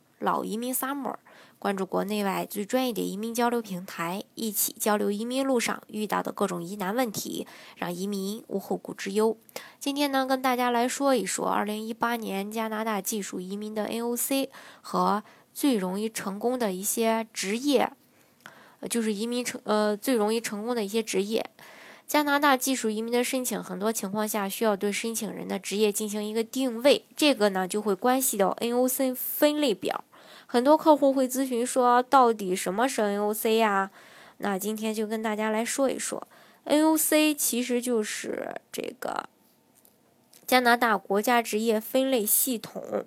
“老移民 Summer”。关注国内外最专业的移民交流平台，一起交流移民路上遇到的各种疑难问题，让移民无后顾之忧。今天呢，跟大家来说一说2018年加拿大技术移民的 NOC 和最容易成功的一些职业，就是移民成呃最容易成功的一些职业。加拿大技术移民的申请，很多情况下需要对申请人的职业进行一个定位，这个呢就会关系到 NOC 分类表。很多客户会咨询说，到底什么是 NOC 呀？那今天就跟大家来说一说，NOC 其实就是这个加拿大国家职业分类系统。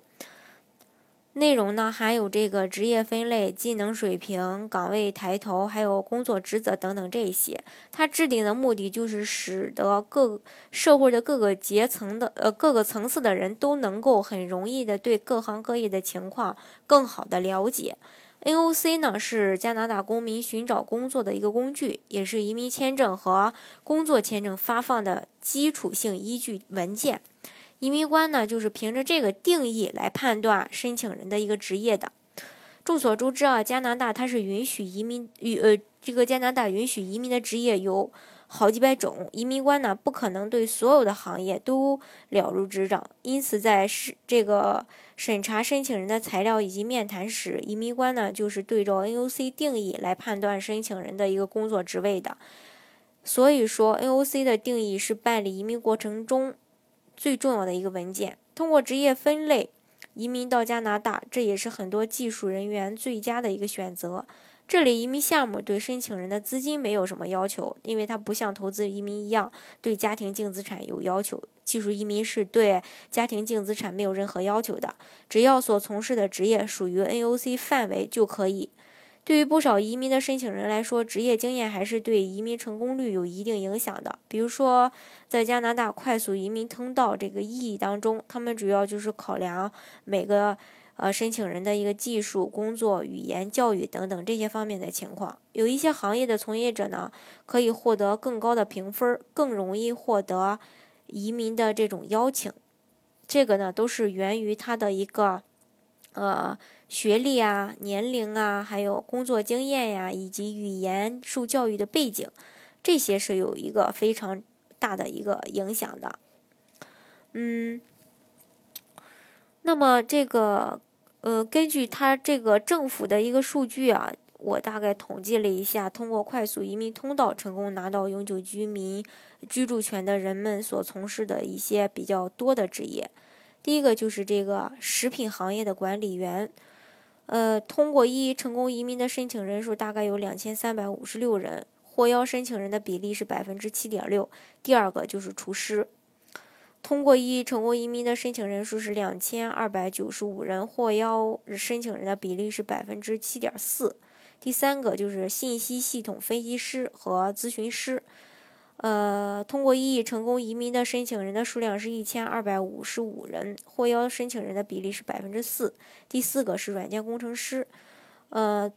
内容呢，还有这个职业分类、技能水平、岗位抬头，还有工作职责等等这些。它制定的目的就是使得各社会的各个阶层的呃各个层次的人都能够很容易的对各行各业的情况更好的了解。NOC 呢是加拿大公民寻找工作的一个工具，也是移民签证和工作签证发放的基础性依据文件。移民官呢，就是凭着这个定义来判断申请人的一个职业的。众所周知啊，加拿大它是允许移民与呃，这个加拿大允许移民的职业有好几百种，移民官呢不可能对所有的行业都了如指掌，因此在是这个审查申请人的材料以及面谈时，移民官呢就是对照 NOC 定义来判断申请人的一个工作职位的。所以说，NOC 的定义是办理移民过程中。最重要的一个文件，通过职业分类移民到加拿大，这也是很多技术人员最佳的一个选择。这里移民项目对申请人的资金没有什么要求，因为它不像投资移民一样对家庭净资产有要求。技术移民是对家庭净资产没有任何要求的，只要所从事的职业属于 NOC 范围就可以。对于不少移民的申请人来说，职业经验还是对移民成功率有一定影响的。比如说，在加拿大快速移民通道这个意义当中，他们主要就是考量每个呃申请人的一个技术、工作、语言、教育等等这些方面的情况。有一些行业的从业者呢，可以获得更高的评分，更容易获得移民的这种邀请。这个呢，都是源于他的一个。呃，学历啊、年龄啊，还有工作经验呀，以及语言受教育的背景，这些是有一个非常大的一个影响的。嗯，那么这个呃，根据他这个政府的一个数据啊，我大概统计了一下，通过快速移民通道成功拿到永久居民居住权的人们所从事的一些比较多的职业。第一个就是这个食品行业的管理员，呃，通过一成功移民的申请人数大概有两千三百五十六人，获邀申请人的比例是百分之七点六。第二个就是厨师，通过一成功移民的申请人数是两千二百九十五人，获邀申请人的比例是百分之七点四。第三个就是信息系统分析师和咨询师。呃，通过异议成功移民的申请人的数量是一千二百五十五人，获邀申请人的比例是百分之四。第四个是软件工程师，呃，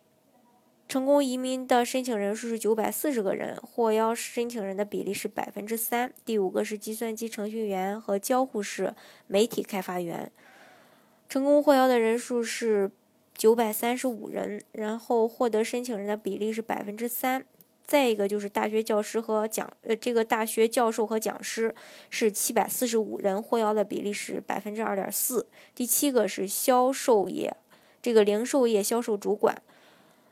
成功移民的申请人数是九百四十个人，获邀申请人的比例是百分之三。第五个是计算机程序员和交互式媒体开发员，成功获邀的人数是九百三十五人，然后获得申请人的比例是百分之三。再一个就是大学教师和讲，呃，这个大学教授和讲师是七百四十五人，获邀的比例是百分之二点四。第七个是销售业，这个零售业销售主管，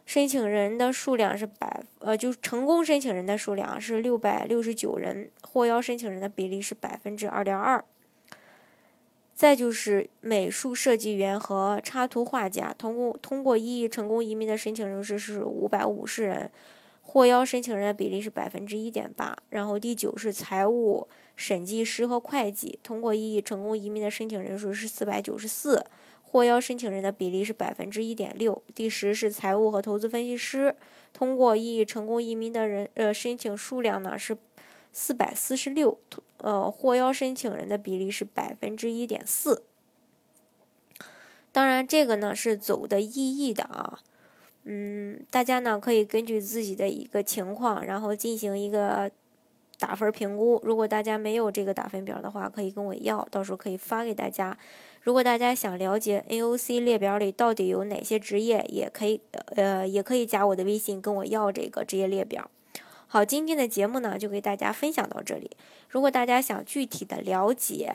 申请人的数量是百，呃，就是成功申请人的数量是六百六十九人，获邀申请人的比例是百分之二点二。再就是美术设计员和插图画家，通过通过一亿成功移民的申请人数是五百五十人。获邀申请人的比例是百分之一点八，然后第九是财务审计师和会计，通过异议成功移民的申请人数是四百九十四，获邀申请人的比例是百分之一点六。第十是财务和投资分析师，通过异议成功移民的人呃申请数量呢是四百四十六，呃获邀申请人的比例是百分之一点四。当然，这个呢是走的意义的啊。嗯，大家呢可以根据自己的一个情况，然后进行一个打分评估。如果大家没有这个打分表的话，可以跟我要，到时候可以发给大家。如果大家想了解 AOC 列表里到底有哪些职业，也可以呃也可以加我的微信跟我要这个职业列表。好，今天的节目呢就给大家分享到这里。如果大家想具体的了解，